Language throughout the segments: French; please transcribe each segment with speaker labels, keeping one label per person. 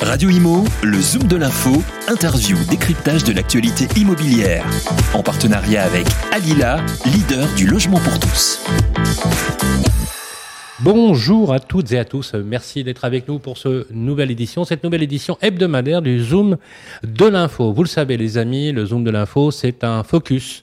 Speaker 1: Radio Imo, le Zoom de l'info, interview, décryptage de l'actualité immobilière. En partenariat avec Alila, leader du logement pour tous.
Speaker 2: Bonjour à toutes et à tous, merci d'être avec nous pour cette nouvelle édition, cette nouvelle édition hebdomadaire du Zoom de l'info. Vous le savez les amis, le Zoom de l'info, c'est un focus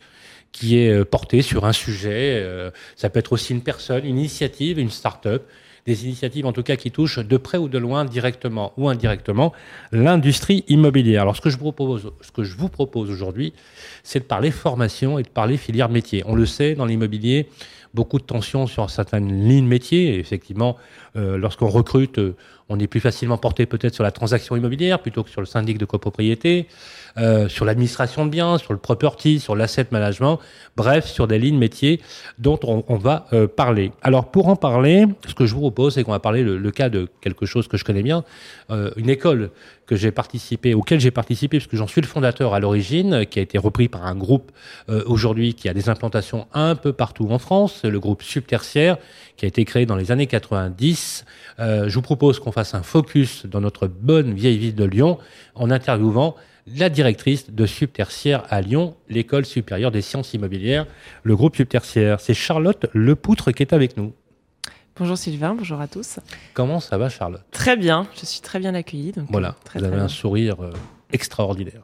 Speaker 2: qui est porté sur un sujet. Euh, ça peut être aussi une personne, une initiative, une start-up, des initiatives en tout cas qui touchent de près ou de loin, directement ou indirectement, l'industrie immobilière. Alors ce que je vous propose, aujourd'hui, c'est de parler formation et de parler filière métier. On le sait, dans l'immobilier, beaucoup de tensions sur certaines lignes métiers. Et effectivement, euh, lorsqu'on recrute, euh, on est plus facilement porté peut-être sur la transaction immobilière plutôt que sur le syndic de copropriété, euh, sur l'administration de biens, sur le property, sur l'asset management, bref, sur des lignes métiers dont on, va euh, parler. Alors pour en parler, ce que je vous propose, c'est qu'on va parler le, cas de quelque chose que je connais bien, euh, une école que j'ai participé, auquel j'ai participé, puisque j'en suis le fondateur à l'origine, qui a été repris par un groupe aujourd'hui qui a des implantations un peu partout en France, le groupe Subtertiaire, qui a été créé dans les années 90. Euh, je vous propose qu'on fasse un focus dans notre bonne vieille ville de Lyon en interviewant la directrice de Subtertiaire à Lyon, l'école supérieure des sciences immobilières, le groupe Subtertiaire. C'est Charlotte Lepoutre qui est avec nous.
Speaker 3: Bonjour Sylvain, bonjour à tous.
Speaker 2: Comment ça va Charlotte?
Speaker 3: Très bien, je suis très bien accueillie. Donc
Speaker 2: voilà,
Speaker 3: très,
Speaker 2: vous
Speaker 3: très
Speaker 2: avez
Speaker 3: bien.
Speaker 2: un sourire euh, extraordinaire.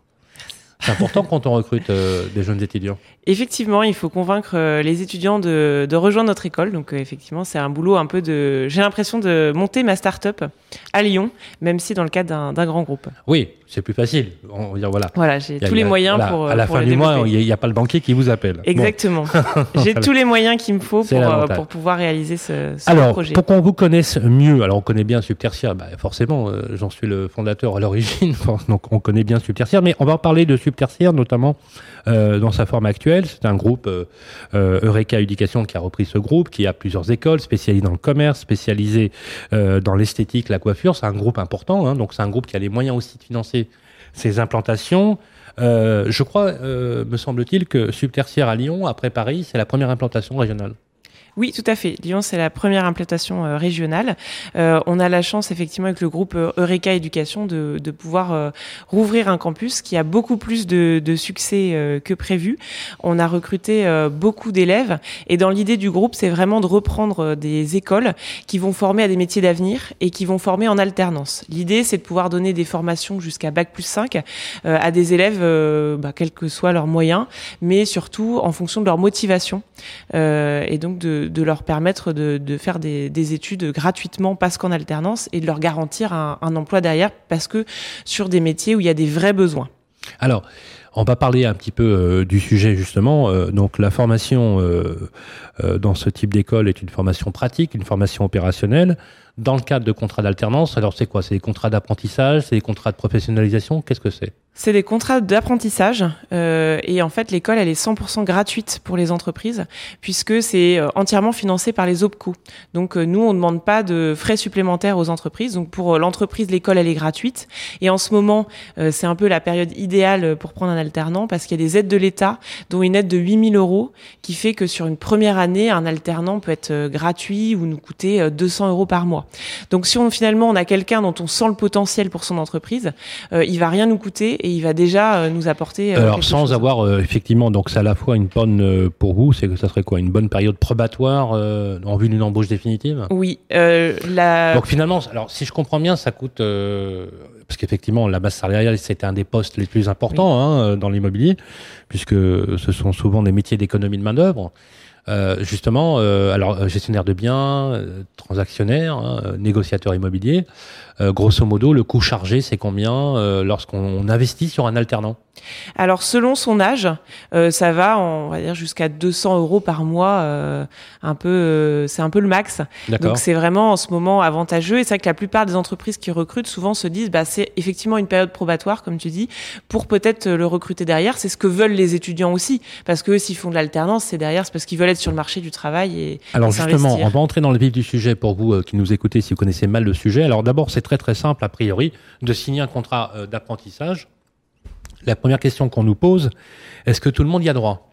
Speaker 2: C'est important quand on recrute euh, des jeunes étudiants.
Speaker 3: Effectivement, il faut convaincre euh, les étudiants de, de rejoindre notre école. Donc euh, effectivement, c'est un boulot un peu de... J'ai l'impression de monter ma start-up à Lyon, même si dans le cadre d'un- d'un grand groupe.
Speaker 2: Oui, c'est plus facile. On va dire voilà.
Speaker 3: Voilà, j'ai
Speaker 2: a-
Speaker 3: tous les moyens
Speaker 2: voilà,
Speaker 3: pour...
Speaker 2: À la
Speaker 3: pour
Speaker 2: fin du mois, il n'y a, pas le banquier qui vous appelle. Bon.
Speaker 3: Exactement. j'ai tous les moyens qu'il me faut pour, euh, pour pouvoir réaliser ce, ce
Speaker 2: Alors,
Speaker 3: projet.
Speaker 2: pour qu'on vous connaisse mieux, alors on connaît bien Subtertiaire, bah, forcément, euh, j'en suis le fondateur à l'origine, donc on connaît bien Subtertiaire, mais on va parler de Subtertiaire notamment euh, dans sa forme actuelle. C'est un groupe euh, euh, Eureka Éducation qui a repris ce groupe, qui a plusieurs écoles spécialisées dans le commerce, spécialisées euh, dans l'esthétique, la coiffure. C'est un groupe important, hein, donc c'est un groupe qui a les moyens aussi de financer ses implantations. Euh, je crois, me semble-t-il, que Subtertiaire à Lyon, après Paris, c'est la première implantation régionale.
Speaker 3: Oui, tout à fait. Lyon, c'est la première implantation euh, régionale. Euh, on a la chance, effectivement, avec le groupe euh, Eureka Éducation, de, de pouvoir euh, rouvrir un campus qui a beaucoup plus de, de succès euh, que prévu. On a recruté beaucoup d'élèves et dans l'idée du groupe, c'est vraiment de reprendre des écoles qui vont former à des métiers d'avenir et qui vont former en alternance. L'idée, c'est de pouvoir donner des formations jusqu'à Bac plus 5 euh, à des élèves, bah, quels que soient leurs moyens, mais surtout en fonction de leur motivation et donc de, de leur permettre de, faire des, des études gratuitement parce qu'en alternance et de leur garantir un, emploi derrière parce que sur des métiers où il y a des vrais besoins.
Speaker 2: Alors, on va parler un petit peu euh, du sujet justement. Euh, donc, la formation euh, dans ce type d'école est une formation pratique, une formation opérationnelle. Dans le cadre de contrats d'alternance, alors c'est quoi? C'est des contrats d'apprentissage, c'est des contrats de professionnalisation? Qu'est-ce que c'est?
Speaker 3: C'est des contrats d'apprentissage euh, et en fait l'école elle est 100% gratuite pour les entreprises puisque c'est euh, entièrement financé par les OPCO. Donc euh, nous on ne demande pas de frais supplémentaires aux entreprises. Donc pour euh, l'entreprise l'école elle est gratuite et en ce moment c'est un peu la période idéale pour prendre un alternant parce qu'il y a des aides de l'État dont une aide de 8000 euros qui fait que sur une première année un alternant peut être gratuit ou nous coûter euh, 200 euros par mois. Donc si on finalement on a quelqu'un dont on sent le potentiel pour son entreprise, euh, il va rien nous coûter et il va déjà euh, nous apporter. euh,
Speaker 2: Alors, sans
Speaker 3: chose.
Speaker 2: avoir euh, effectivement, donc c'est à la fois une bonne pour vous, c'est que ça serait quoi Une bonne période probatoire en vue d'une embauche définitive?
Speaker 3: Oui, la.
Speaker 2: Donc finalement, alors si je comprends bien, ça coûte parce qu'effectivement la masse salariale c'était un des postes les plus importants hein, dans l'immobilier, puisque ce sont souvent des métiers d'économie de main d'œuvre. Euh, justement, euh, alors euh, gestionnaire de biens, transactionnaire, hein, négociateur immobilier. Grosso modo, le coût chargé, c'est combien lorsqu'on investit sur un alternant?
Speaker 3: Alors selon son âge, euh, ça va, on va dire jusqu'à 200 euros par mois, euh, un peu, euh, c'est un peu le max. Donc c'est vraiment en ce moment avantageux. Et c'est vrai que la plupart des entreprises qui recrutent souvent se disent, bah c'est effectivement une période probatoire, comme tu dis, pour peut-être le recruter derrière. C'est ce que veulent les étudiants aussi, parce que s'ils font de l'alternance, c'est derrière, c'est parce qu'ils veulent être sur le marché du travail et
Speaker 2: Alors
Speaker 3: et
Speaker 2: justement, on va entrer dans le vif du sujet pour vous qui nous écoutez si vous connaissez mal le sujet. Alors d'abord, c'est très très simple a priori de signer un contrat d'apprentissage. La première question qu'on nous pose, est-ce que tout le monde y a droit?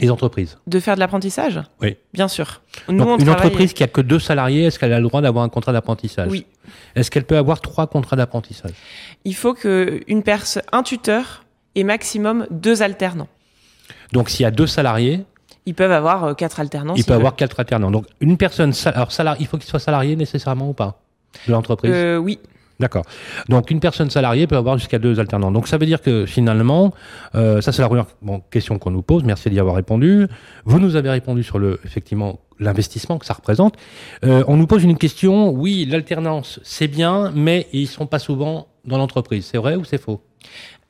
Speaker 2: Les entreprises.
Speaker 3: De faire de l'apprentissage?
Speaker 2: Oui.
Speaker 3: Bien sûr. Nous,
Speaker 2: Donc,
Speaker 3: on
Speaker 2: une
Speaker 3: travaille-
Speaker 2: entreprise qui a que deux salariés, est-ce qu'elle a le droit d'avoir un contrat d'apprentissage?
Speaker 3: Oui,
Speaker 2: est-ce qu'elle peut avoir trois contrats d'apprentissage?
Speaker 3: Il faut que une personne, un tuteur et maximum deux alternants.
Speaker 2: Donc s'il y a deux salariés,
Speaker 3: ils peuvent avoir euh, quatre alternants.
Speaker 2: Ils peuvent avoir quatre alternants. Donc une personne, alors salarié, il faut qu'il soit salarié nécessairement ou pas de l'entreprise?
Speaker 3: Euh, Oui.
Speaker 2: D'accord. Donc une personne salariée peut avoir jusqu'à deux alternants. Donc ça veut dire que finalement, euh, ça c'est la première question qu'on nous pose. Merci d'y avoir répondu. Vous nous avez répondu sur le effectivement l'investissement que ça représente. Euh, on nous pose une question. Oui, l'alternance c'est bien, mais ils sont pas souvent dans l'entreprise. C'est vrai ou c'est faux?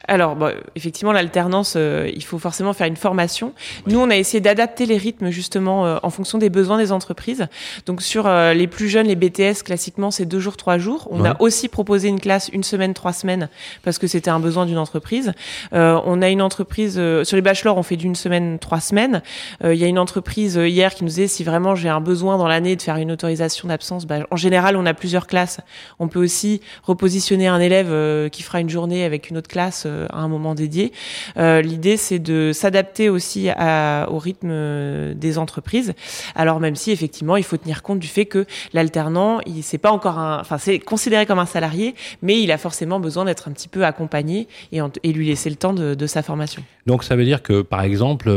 Speaker 3: Alors, effectivement, l'alternance, euh, il faut forcément faire une formation. Nous, on a essayé d'adapter les rythmes justement euh, en fonction des besoins des entreprises. Donc, sur euh, les plus jeunes, les BTS, classiquement, c'est deux jours, trois jours. On a aussi proposé une classe une semaine, trois semaines, parce que c'était un besoin d'une entreprise. on a une entreprise sur les bachelors, on fait d'une semaine, trois semaines. Il y a une entreprise hier qui nous disait si vraiment j'ai un besoin dans l'année de faire une autorisation d'absence, bah, en général, on a plusieurs classes. On peut aussi repositionner un élève qui fera une journée avec une autre classe euh, à un moment dédié. Euh, l'idée, c'est de s'adapter aussi au rythme euh, des entreprises. Alors même si effectivement, il faut tenir compte du fait que l'alternant, il c'est pas encore enfin c'est considéré comme un salarié, mais il a forcément besoin d'être un petit peu accompagné et, et lui laisser le temps de, de, sa formation.
Speaker 2: Donc ça veut dire que par exemple,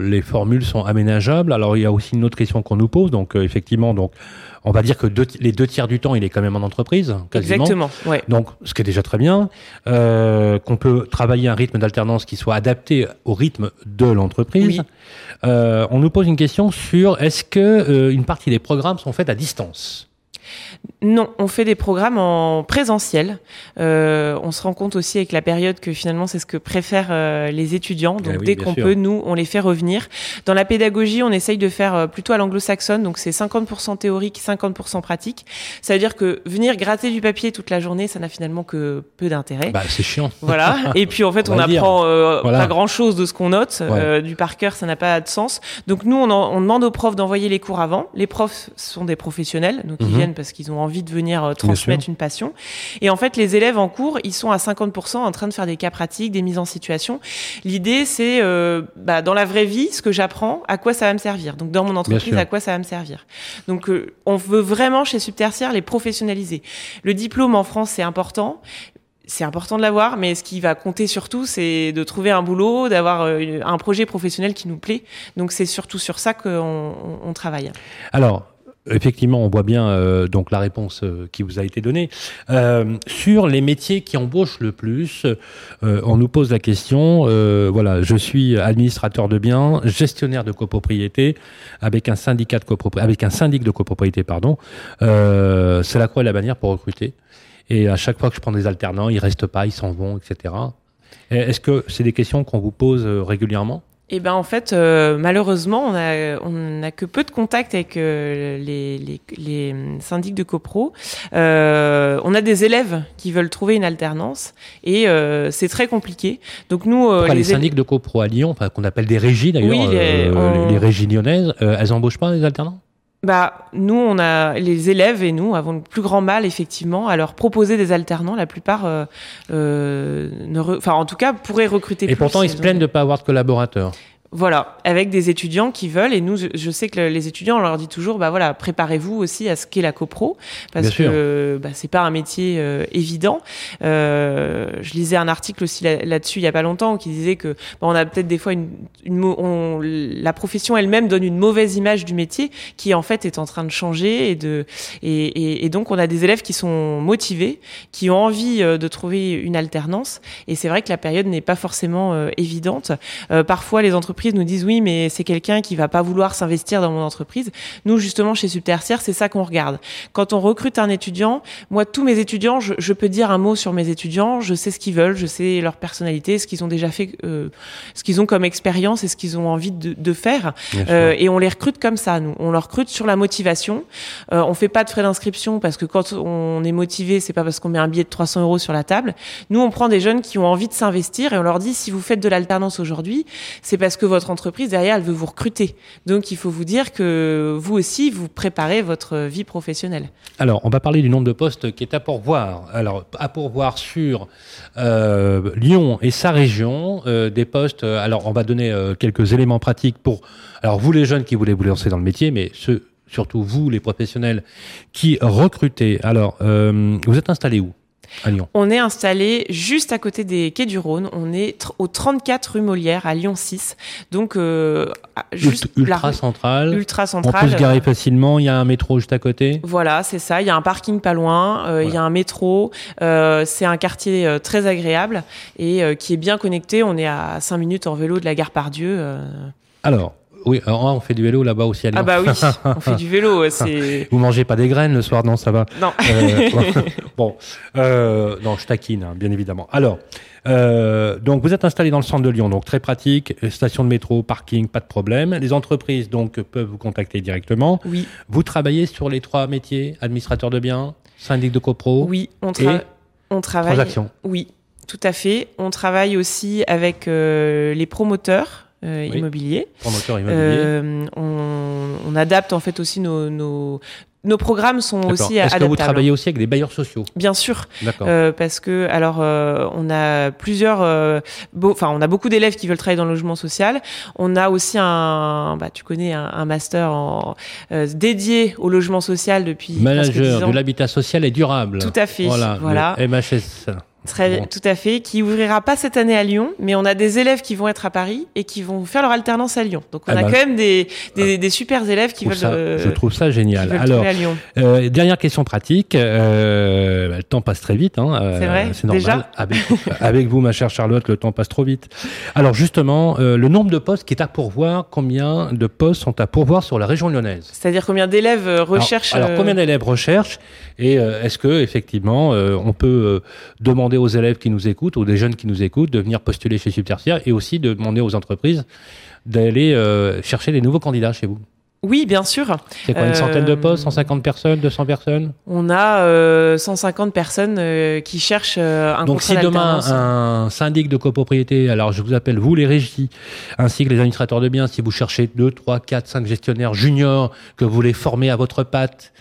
Speaker 2: les formules sont aménageables. Alors il y a aussi une autre question qu'on nous pose. Donc effectivement, donc on va dire que les deux tiers du temps, il est quand même en entreprise, quasiment.
Speaker 3: Exactement. Ouais.
Speaker 2: Donc, ce qui est déjà très bien, euh, qu'on peut travailler un rythme d'alternance qui soit adapté au rythme de l'entreprise. Euh, on nous pose une question sur est-ce que euh, une partie des programmes sont faits à distance?
Speaker 3: Non, on fait des programmes en présentiel. Euh, on se rend compte aussi avec la période que finalement c'est ce que préfèrent euh, les étudiants. Donc eh dès qu'on peut, nous, on les fait revenir. Dans la pédagogie, on essaye de faire euh, plutôt à l'anglo-saxonne, donc c'est 50% théorique, 50% pratique. Ça veut dire que venir gratter du papier toute la journée, ça n'a finalement que peu d'intérêt.
Speaker 2: Bah, c'est chiant.
Speaker 3: Voilà. Et puis en fait, on, apprend pas grand-chose de ce qu'on note. du par cœur, ça n'a pas de sens. Donc nous, on, on demande aux profs d'envoyer les cours avant. Les profs sont des professionnels, donc ils mhm. viennent parce qu'ils ont envie de venir euh, transmettre une passion. Et en fait, les élèves en cours, ils sont à 50% en train de faire des cas pratiques, des mises en situation. L'idée, c'est euh, bah, dans la vraie vie, ce que j'apprends, à quoi ça va me servir. Donc dans mon entreprise, à quoi ça va me servir. Donc euh, on veut vraiment chez Subtertiaire les professionnaliser. Le diplôme en France, c'est important, c'est important de l'avoir, mais ce qui va compter surtout, c'est de trouver un boulot, d'avoir un projet professionnel qui nous plaît. Donc c'est surtout sur ça qu'on on travaille.
Speaker 2: Alors, Effectivement, on voit bien euh, donc la réponse euh, qui vous a été donnée. Euh, sur les métiers qui embauchent le plus, on nous pose la question. voilà, je suis administrateur de biens, gestionnaire de copropriété, avec un syndicat de copropriété, avec un syndic de copropriété, pardon. c'est la croix et la bannière pour recruter. Et à chaque fois que je prends des alternants, ils restent pas, ils s'en vont, etc. Est-ce que c'est des questions qu'on vous pose régulièrement?
Speaker 3: Eh ben en fait, euh, malheureusement, on a on n'a que peu de contact avec euh, les, les, les, syndics de copro. Euh, on a des élèves qui veulent trouver une alternance et c'est très compliqué. Donc nous,
Speaker 2: les, les syndics de copro à Lyon, qu'on appelle des régies d'ailleurs, oui, les, les, régies lyonnaises, elles embauchent pas des alternants?
Speaker 3: Bah, nous, on a les élèves et nous avons le plus grand mal effectivement à leur proposer des alternants. La plupart, euh, euh, ne enfin, en tout cas, pourraient recruter.
Speaker 2: Et pourtant, ils se plaignent de ne pas avoir de collaborateurs.
Speaker 3: Voilà, avec des étudiants qui veulent, et nous, je sais que les étudiants, on leur dit toujours, bah voilà, préparez-vous aussi à ce qu'est la copro, parce que bah, c'est pas un métier euh, évident. Euh, je lisais un article aussi là-dessus il y a pas longtemps qui disait que bah, on a peut-être des fois une, une on, la profession elle-même donne une mauvaise image du métier, qui en fait est en train de changer et de et, et, et donc on a des élèves qui sont motivés, qui ont envie euh, de trouver une alternance, et c'est vrai que la période n'est pas forcément euh, évidente. parfois les entreprises nous disent oui, mais c'est quelqu'un qui va pas vouloir s'investir dans mon entreprise. Nous, justement, chez Subtertiaire, c'est ça qu'on regarde. Quand on recrute un étudiant, moi, tous mes étudiants, je, peux dire un mot sur mes étudiants. Je sais ce qu'ils veulent, je sais leur personnalité, ce qu'ils ont déjà fait, euh, ce qu'ils ont comme expérience et ce qu'ils ont envie de, faire. Euh, et on les recrute comme ça. Nous, on leur recrute sur la motivation. Euh, on fait pas de frais d'inscription parce que quand on est motivé, c'est pas parce qu'on met un billet de 300 euros sur la table. Nous, on prend des jeunes qui ont envie de s'investir et on leur dit si vous faites de l'alternance aujourd'hui, c'est parce que votre entreprise derrière, elle veut vous recruter. Donc il faut vous dire que vous aussi, vous préparez votre vie professionnelle.
Speaker 2: Alors, on va parler du nombre de postes qui est à pourvoir. Alors, à pourvoir sur euh, Lyon et sa région, euh, des postes. Alors, on va donner euh, quelques éléments pratiques pour. Alors, vous les jeunes qui voulez vous lancer dans le métier, mais ceux surtout vous, les professionnels qui recrutez. Alors, euh, vous êtes installé où? À Lyon
Speaker 3: On est installé juste à côté des quais du Rhône. On est au 34 rue Molière à Lyon 6. Donc, euh, à- juste
Speaker 2: Ult- Ultra central.
Speaker 3: ultra
Speaker 2: On
Speaker 3: central.
Speaker 2: peut se garer facilement. Il y a un métro juste à côté.
Speaker 3: Voilà, c'est ça. Il y a un parking pas loin, euh, il y a un métro. euh, c'est un quartier euh, très agréable et euh, qui est bien connecté. On est à 5 minutes en vélo de la gare Pardieu. euh.
Speaker 2: Alors, oui, alors, on fait du vélo là-bas aussi à Lyon.
Speaker 3: Ah bah oui, on fait du vélo. C'est
Speaker 2: Vous mangez pas des graines le soir, non, ça va.
Speaker 3: non.
Speaker 2: Euh, bon, euh, non, je taquine, hein, bien évidemment. Alors, euh, donc vous êtes installé dans le centre de Lyon, donc très pratique, station de métro, parking, pas de problème. Les entreprises donc peuvent vous contacter directement.
Speaker 3: Oui,
Speaker 2: Vous travaillez sur les trois métiers administrateur de biens, syndic de copro,
Speaker 3: oui, on, tra-
Speaker 2: Et
Speaker 3: on travaille.
Speaker 2: transaction.
Speaker 3: Oui, tout à fait. On travaille aussi avec euh, les promoteurs euh,
Speaker 2: Oui.
Speaker 3: immobiliers.
Speaker 2: promoteur immobilier.
Speaker 3: Euh, on, on adapte en fait aussi nos, nos, nos programmes sont aussi
Speaker 2: Est-ce que vous
Speaker 3: adaptables.
Speaker 2: travaillez aussi avec des bailleurs sociaux
Speaker 3: Bien sûr,
Speaker 2: D'accord.
Speaker 3: euh, parce que alors on a plusieurs, enfin on a beaucoup d'élèves qui veulent travailler dans le logement social. On a aussi un, bah tu connais un, un master en, dédié au logement social depuis
Speaker 2: Manager
Speaker 3: 10 ans.
Speaker 2: de l'habitat social et durable.
Speaker 3: Tout à fait.
Speaker 2: Voilà,
Speaker 3: Voilà.
Speaker 2: MHS.
Speaker 3: Très,
Speaker 2: Bon.
Speaker 3: tout à fait, qui ouvrira pas cette année à Lyon, mais on a des élèves qui vont être à Paris et qui vont faire leur alternance à Lyon. Donc on
Speaker 2: Ah
Speaker 3: a
Speaker 2: bah,
Speaker 3: quand même des, des, des super élèves qui veulent,
Speaker 2: ça-
Speaker 3: euh,
Speaker 2: je trouve ça génial. Alors,
Speaker 3: trouver à Lyon.
Speaker 2: Euh, dernière question pratique. Euh, bah, le temps passe très vite. Hein, euh,
Speaker 3: C'est vrai
Speaker 2: C'est normal.
Speaker 3: Déjà
Speaker 2: avec, avec vous, ma chère Charlotte, le temps passe trop vite. Alors justement, le nombre de postes qui est à pourvoir, combien de postes sont à pourvoir sur la région lyonnaise?
Speaker 3: C'est-à-dire combien d'élèves recherchent.
Speaker 2: Alors, alors, combien d'élèves recherchent? Et est-ce que effectivement on peut euh, demander aux élèves qui nous écoutent ou des jeunes qui nous écoutent de venir postuler chez Subtertiaire et aussi de demander aux entreprises d'aller euh, chercher des nouveaux candidats chez vous.
Speaker 3: Oui, bien sûr.
Speaker 2: C'est quoi une
Speaker 3: Euh,
Speaker 2: centaine de postes, 150 personnes, 200 personnes?
Speaker 3: On a euh, 150 personnes euh, qui cherchent euh, un
Speaker 2: Donc si demain un syndic de copropriété, alors je vous appelle vous les régies, ainsi que les administrateurs de biens, si vous cherchez 2, 3, 4, 5 gestionnaires juniors que vous voulez former à votre patte,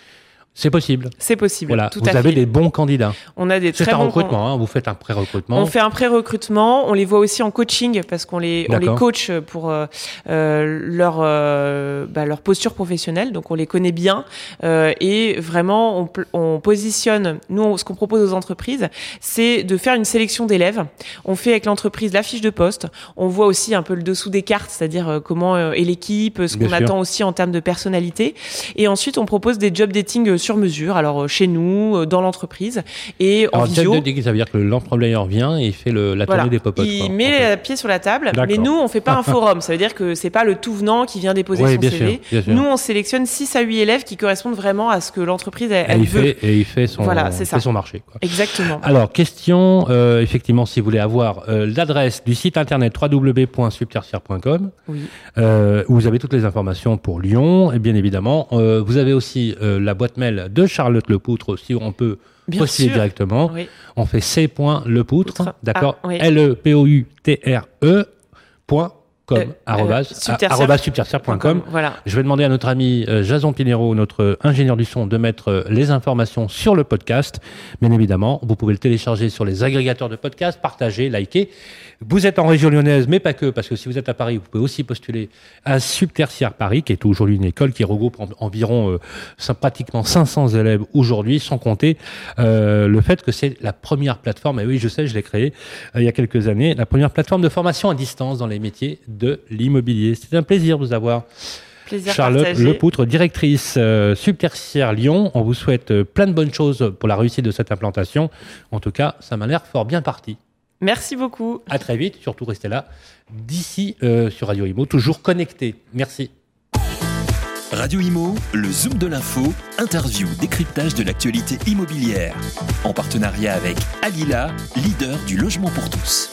Speaker 2: c'est possible.
Speaker 3: C'est possible.
Speaker 2: Voilà,
Speaker 3: tout
Speaker 2: vous
Speaker 3: à
Speaker 2: avez
Speaker 3: fait.
Speaker 2: des bons candidats.
Speaker 3: On a des
Speaker 2: C'est
Speaker 3: très
Speaker 2: un
Speaker 3: bons
Speaker 2: recrutement, hein, vous faites un pré-recrutement.
Speaker 3: On fait un pré-recrutement, on les voit aussi en coaching parce qu'on les, on les coach pour euh, euh, leur, euh, bah, leur posture professionnelle, donc on les connaît bien euh, et vraiment on, on positionne, nous on- ce qu'on propose aux entreprises, c'est de faire une sélection d'élèves. On fait avec l'entreprise la fiche de poste, on voit aussi un peu le dessous des cartes, c'est-à-dire euh, comment est l'équipe, ce qu'on attend aussi en termes de personnalité et ensuite on propose des job dating euh, sur mesure, alors euh, chez nous, euh, dans l'entreprise et en
Speaker 2: Alors,
Speaker 3: visio.
Speaker 2: job dating, ça veut dire que l'employeur vient et il fait le, la
Speaker 3: Voilà.
Speaker 2: tournée des popotes.
Speaker 3: Il
Speaker 2: quoi,
Speaker 3: met
Speaker 2: en fait.
Speaker 3: le pied sur la table, mais nous, on fait pas un forum. Ça veut dire que c'est pas le tout venant qui vient déposer
Speaker 2: Oui,
Speaker 3: son
Speaker 2: bien
Speaker 3: CV.
Speaker 2: sûr, bien sûr.
Speaker 3: Nous, on sélectionne 6 à 8 élèves qui correspondent vraiment à ce que l'entreprise elle, veut.
Speaker 2: fait, et il fait son,
Speaker 3: Voilà, c'est
Speaker 2: fait
Speaker 3: ça.
Speaker 2: son marché. Quoi.
Speaker 3: Exactement.
Speaker 2: Alors, question, euh, effectivement, si vous voulez avoir euh, l'adresse du site internet www.subtertiaire.com,
Speaker 3: Oui.
Speaker 2: euh, où vous avez toutes les informations pour Lyon, et bien évidemment, vous avez aussi la boîte mail de Charlotte Lepoutre, aussi où on peut
Speaker 3: Bien
Speaker 2: postuler
Speaker 3: sûr.
Speaker 2: directement.
Speaker 3: Oui.
Speaker 2: On fait c.lepoutre,
Speaker 3: Poutre.
Speaker 2: d'accord
Speaker 3: Ah, oui.
Speaker 2: L-E-P-O-U-T-R-E, point com,
Speaker 3: Euh, euh,
Speaker 2: subtertiaire.com.
Speaker 3: Voilà.
Speaker 2: Je vais demander à notre ami euh, Jason Pinero, notre ingénieur du son, de mettre les informations sur le podcast. Bien évidemment, vous pouvez le télécharger sur les agrégateurs de podcasts, partager, liker. Vous êtes en région lyonnaise, mais pas que, parce que si vous êtes à Paris, vous pouvez aussi postuler à Subtertiaire Paris, qui est aujourd'hui une école qui regroupe en- environ euh, pratiquement 500 élèves aujourd'hui, sans compter euh, le fait que c'est la première plateforme, et oui, je sais, je l'ai créée euh, il y a quelques années, la première plateforme de formation à distance dans les métiers de l'immobilier. C'est un plaisir de vous avoir.
Speaker 3: Plaisir
Speaker 2: Charlotte
Speaker 3: partagé.
Speaker 2: Lepoutre, directrice euh, Subtertiaire Lyon. On vous souhaite euh, plein de bonnes choses pour la réussite de cette implantation. En tout cas, ça m'a l'air fort bien parti.
Speaker 3: Merci beaucoup.
Speaker 2: À très vite, surtout restez là. D'ici euh, sur Radio Imo, toujours connecté. Merci.
Speaker 1: Radio Imo, le Zoom de l'info, interview, décryptage de l'actualité immobilière. En partenariat avec Alila, leader du logement pour tous.